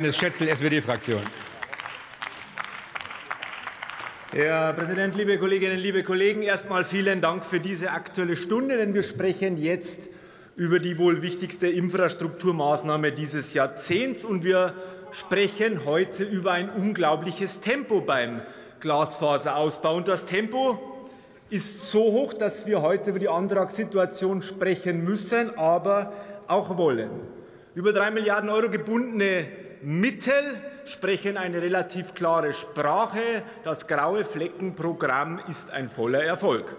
Schätzel, SPD-Fraktion. Herr Präsident, liebe Kolleginnen, liebe Kollegen! Erst einmal vielen Dank für diese Aktuelle Stunde, denn wir sprechen jetzt über die wohl wichtigste Infrastrukturmaßnahme dieses Jahrzehnts. Und wir sprechen heute über ein unglaubliches Tempo beim Glasfaserausbau. Und das Tempo ist so hoch, dass wir heute über die Antragssituation sprechen müssen, aber auch wollen. Über drei Milliarden Euro gebundene Mittel sprechen eine relativ klare Sprache. Das Graue Fleckenprogramm ist ein voller Erfolg.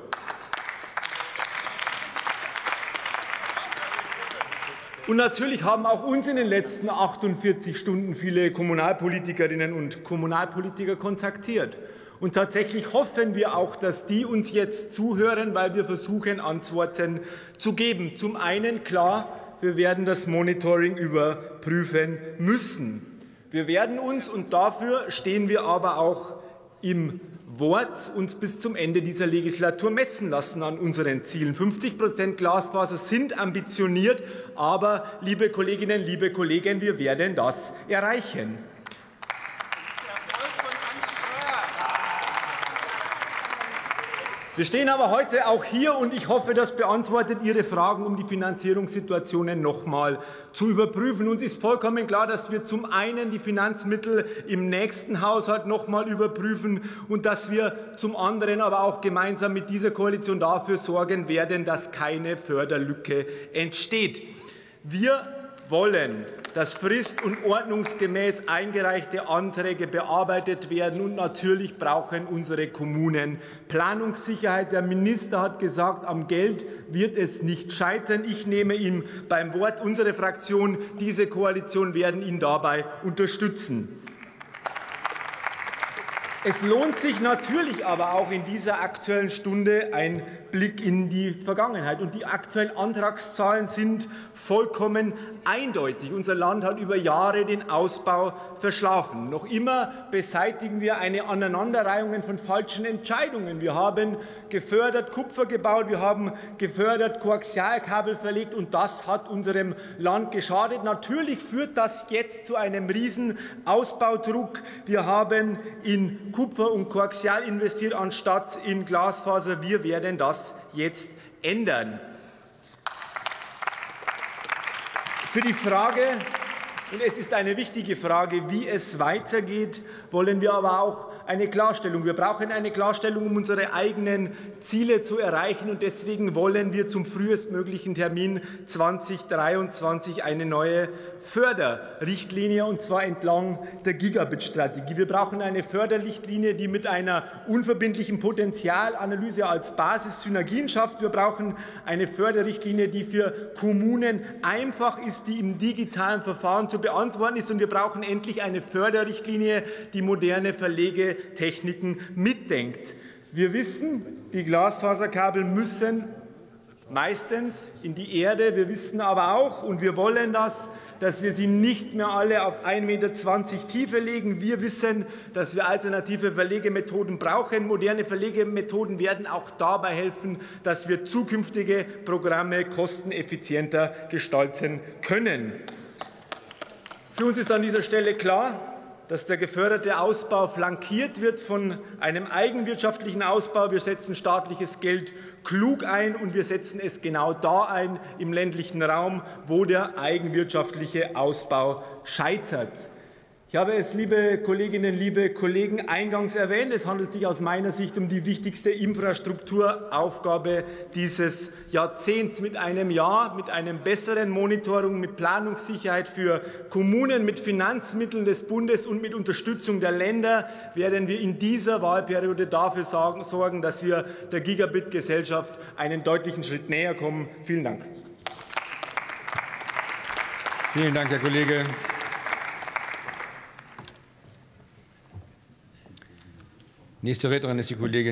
Und natürlich haben auch uns in den letzten 48 Stunden viele Kommunalpolitikerinnen und Kommunalpolitiker kontaktiert. Und tatsächlich hoffen wir auch, dass die uns jetzt zuhören, weil wir versuchen, Antworten zu geben. Zum einen klar, wir werden das Monitoring überprüfen müssen. Wir werden uns, und dafür stehen wir aber auch im Wort, uns bis zum Ende dieser Legislatur messen lassen an unseren Zielen. 50 Prozent Glasfaser sind ambitioniert, aber, liebe Kolleginnen, liebe Kollegen, wir werden das erreichen. Wir stehen aber heute auch hier und ich hoffe, das beantwortet Ihre Fragen, um die Finanzierungssituationen noch mal zu überprüfen. Uns ist vollkommen klar, dass wir zum einen die Finanzmittel im nächsten Haushalt noch mal überprüfen und dass wir zum anderen aber auch gemeinsam mit dieser Koalition dafür sorgen werden, dass keine Förderlücke entsteht. Wir wollen, dass frist- und ordnungsgemäß eingereichte Anträge bearbeitet werden. Und natürlich brauchen unsere Kommunen Planungssicherheit. Der Minister hat gesagt, am Geld wird es nicht scheitern. Ich nehme ihn beim Wort. Unsere Fraktion, diese Koalition werden ihn dabei unterstützen. Es lohnt sich natürlich aber auch in dieser Aktuellen Stunde ein Blick in die Vergangenheit. Und die aktuellen Antragszahlen sind vollkommen eindeutig. Unser Land hat über Jahre den Ausbau verschlafen. Noch immer beseitigen wir eine Aneinanderreihung von falschen Entscheidungen. Wir haben gefördert Kupfer gebaut, wir haben gefördert Koaxialkabel verlegt und das hat unserem Land geschadet. Natürlich führt das jetzt zu einem riesen Ausbaudruck. Wir haben in Kupfer und Koaxial investiert anstatt in Glasfaser. Wir werden das das jetzt ändern. Für die Frage, und es ist eine wichtige Frage, wie es weitergeht, wollen wir aber auch eine Klarstellung. Wir brauchen eine Klarstellung, um unsere eigenen Ziele zu erreichen. Und deswegen wollen wir zum frühestmöglichen Termin 2023 eine neue Förderrichtlinie, und zwar entlang der Gigabit-Strategie. Wir brauchen eine Förderrichtlinie, die mit einer unverbindlichen Potenzialanalyse als Basis Synergien schafft. Wir brauchen eine Förderrichtlinie, die für Kommunen einfach ist, die im digitalen Verfahren zu beantworten ist. Und wir brauchen endlich eine Förderrichtlinie, die moderne Verlegetechniken mitdenkt. Wir wissen, die Glasfaserkabel müssen meistens in die Erde. Wir wissen aber auch, und wir wollen das, dass wir sie nicht mehr alle auf 1,20 Meter Tiefe legen. Wir wissen, dass wir alternative Verlegemethoden brauchen. Moderne Verlegemethoden werden auch dabei helfen, dass wir zukünftige Programme kosteneffizienter gestalten können. Für uns ist an dieser Stelle klar, dass der geförderte Ausbau flankiert wird von einem eigenwirtschaftlichen Ausbau. Wir setzen staatliches Geld klug ein und wir setzen es genau da ein im ländlichen Raum, wo der eigenwirtschaftliche Ausbau scheitert. Ich habe es, liebe Kolleginnen, liebe Kollegen, eingangs erwähnt. Es handelt sich aus meiner Sicht um die wichtigste Infrastrukturaufgabe dieses Jahrzehnts. Mit einem Jahr, mit einem besseren Monitoring, mit Planungssicherheit für Kommunen, mit Finanzmitteln des Bundes und mit Unterstützung der Länder werden wir in dieser Wahlperiode dafür sorgen, dass wir der Gigabit-Gesellschaft einen deutlichen Schritt näher kommen. Vielen Dank. Vielen Dank, Herr Kollege. Nächste Rednerin ist die Kollegin